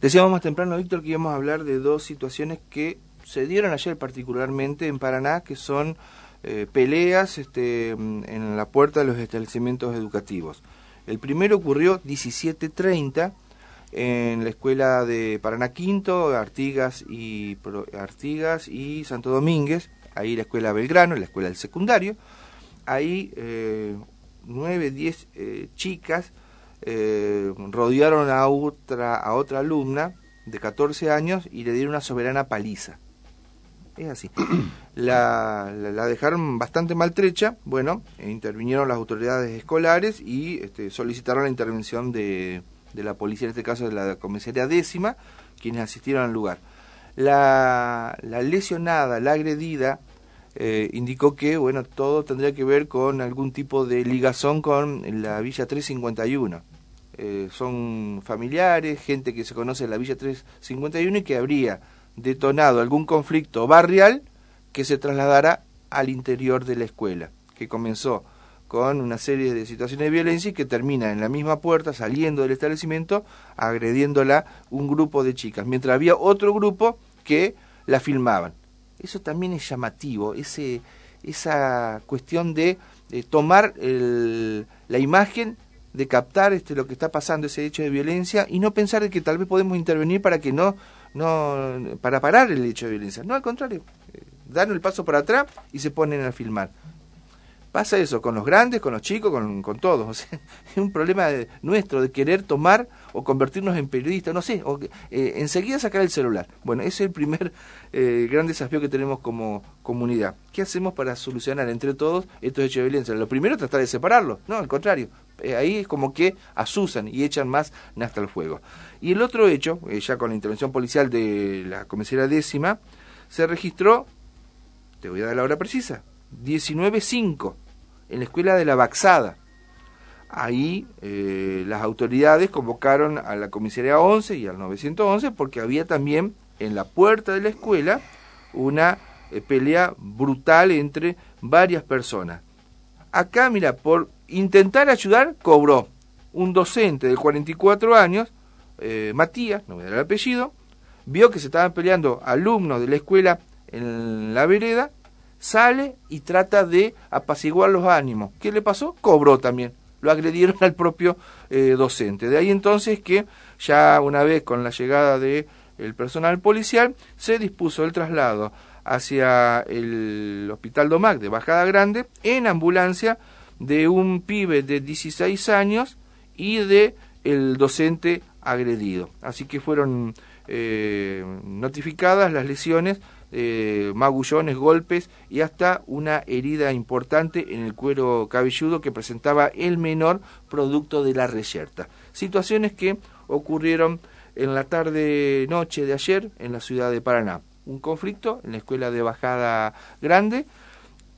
Decíamos más temprano, Víctor, que íbamos a hablar de dos situaciones que se dieron ayer particularmente en Paraná, que son eh, peleas este, en la puerta de los establecimientos educativos. El primero ocurrió 17.30 en la escuela de Paraná Quinto, Artigas y, Artigas y Santo Domínguez, ahí la escuela Belgrano, la escuela del secundario. Ahí eh, nueve, diez eh, chicas eh, rodearon a otra, a otra alumna de 14 años y le dieron una soberana paliza. Es así. La, la, dejaron bastante maltrecha, bueno, e intervinieron las autoridades escolares y este, solicitaron la intervención de, de, la policía, en este caso de la comisaría décima, quienes asistieron al lugar. La, la lesionada, la agredida, eh, indicó que bueno todo tendría que ver con algún tipo de ligazón con la Villa 351. Eh, son familiares, gente que se conoce en la Villa 351 y que habría detonado algún conflicto barrial que se trasladara al interior de la escuela, que comenzó con una serie de situaciones de violencia y que termina en la misma puerta, saliendo del establecimiento, agrediéndola un grupo de chicas, mientras había otro grupo que la filmaban. Eso también es llamativo, ese, esa cuestión de, tomar la imagen de captar este, lo que está pasando, ese hecho de violencia, y no pensar de que tal vez podemos intervenir para que no, no, para parar el hecho de violencia. No, al contrario, eh, dan el paso para atrás y se ponen a filmar. Pasa eso con los grandes, con los chicos, con, todos. es un problema nuestro de querer tomar o convertirnos en periodistas, no sé, o eh, enseguida sacar el celular. Bueno, ese es el primer eh, gran desafío que tenemos como comunidad. ¿Qué hacemos para solucionar entre todos estos hechos de violencia? Lo primero es tratar de separarlos, no, al contrario. Eh, ahí es como que asusan y echan más hasta el fuego. Y el otro hecho, ya con la intervención policial de la comisaría décima, se registró, te voy a dar la hora precisa, 19.5 en la escuela de la Baxada. Ahí eh, las autoridades convocaron a la comisaría 11 y al 911 porque había también en la puerta de la escuela una eh, pelea brutal entre varias personas. Acá, mira, por intentar ayudar, cobró un docente de 44 años, eh, Matías, no me da el apellido, vio que se estaban peleando alumnos de la escuela en la vereda sale y trata de apaciguar los ánimos. ¿Qué le pasó? Cobró también. Lo agredieron al propio eh, docente. De ahí entonces que ya una vez con la llegada del el personal policial se dispuso el traslado hacia el Hospital Domac de Bajada Grande en ambulancia de un pibe de 16 años y de el docente agredido. Así que fueron eh, notificadas las lesiones eh, magullones, golpes y hasta una herida importante en el cuero cabelludo que presentaba el menor producto de la reyerta. Situaciones que ocurrieron en la tarde-noche de ayer en la ciudad de Paraná. Un conflicto en la escuela de Bajada Grande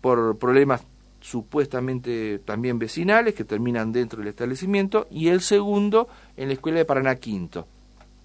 por problemas supuestamente también vecinales que terminan dentro del establecimiento y el segundo en la escuela de Paraná Quinto,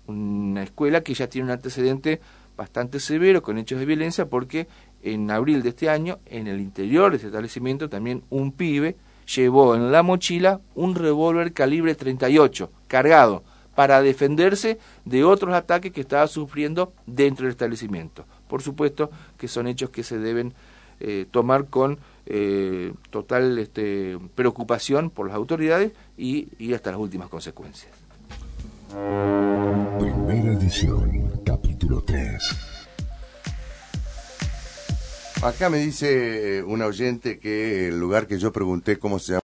una escuela que ya tiene un antecedente bastante severo con hechos de violencia porque en abril de este año, en el interior de ese establecimiento, también un pibe llevó en la mochila un revólver calibre 38 cargado para defenderse de otros ataques que estaba sufriendo dentro del establecimiento. Por supuesto que son hechos que se deben eh, tomar con eh, total este, preocupación por las autoridades y, y hasta las últimas consecuencias. Primera edición, capítulo 3. Acá me dice un oyente que el lugar que yo pregunté cómo se llama